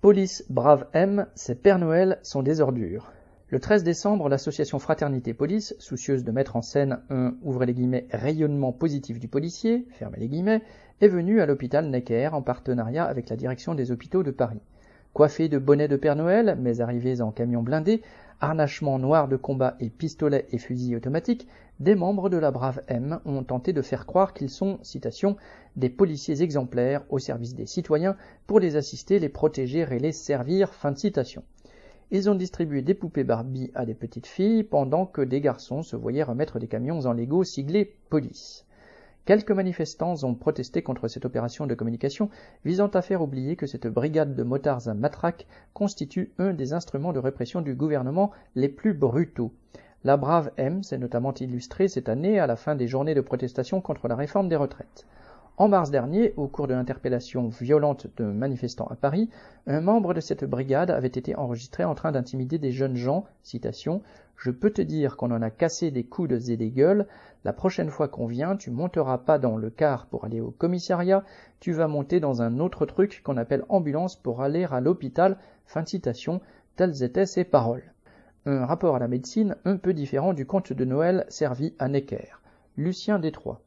Police Brave M, ces Père Noël sont des ordures. Le 13 décembre, l'association Fraternité Police, soucieuse de mettre en scène un ouvrez les guillemets, rayonnement positif du policier, fermez les guillemets, est venue à l'hôpital Necker en partenariat avec la direction des hôpitaux de Paris. Coiffés de bonnets de Père Noël, mais arrivés en camion blindé, harnachements noirs de combat et pistolets et fusils automatiques, des membres de la Brave M ont tenté de faire croire qu'ils sont, citation, des policiers exemplaires au service des citoyens pour les assister, les protéger et les servir, fin de citation. Ils ont distribué des poupées Barbie à des petites filles pendant que des garçons se voyaient remettre des camions en Lego siglés police. Quelques manifestants ont protesté contre cette opération de communication visant à faire oublier que cette brigade de motards à matraque constitue un des instruments de répression du gouvernement les plus brutaux. La brave M s'est notamment illustrée cette année à la fin des journées de protestation contre la réforme des retraites. En mars dernier, au cours de l'interpellation violente de manifestants à Paris, un membre de cette brigade avait été enregistré en train d'intimider des jeunes gens, citation, Je peux te dire qu'on en a cassé des coudes et des gueules, la prochaine fois qu'on vient, tu monteras pas dans le car pour aller au commissariat, tu vas monter dans un autre truc qu'on appelle ambulance pour aller à l'hôpital, fin de citation, telles étaient ses paroles. Un rapport à la médecine un peu différent du conte de Noël servi à Necker. Lucien Détroit.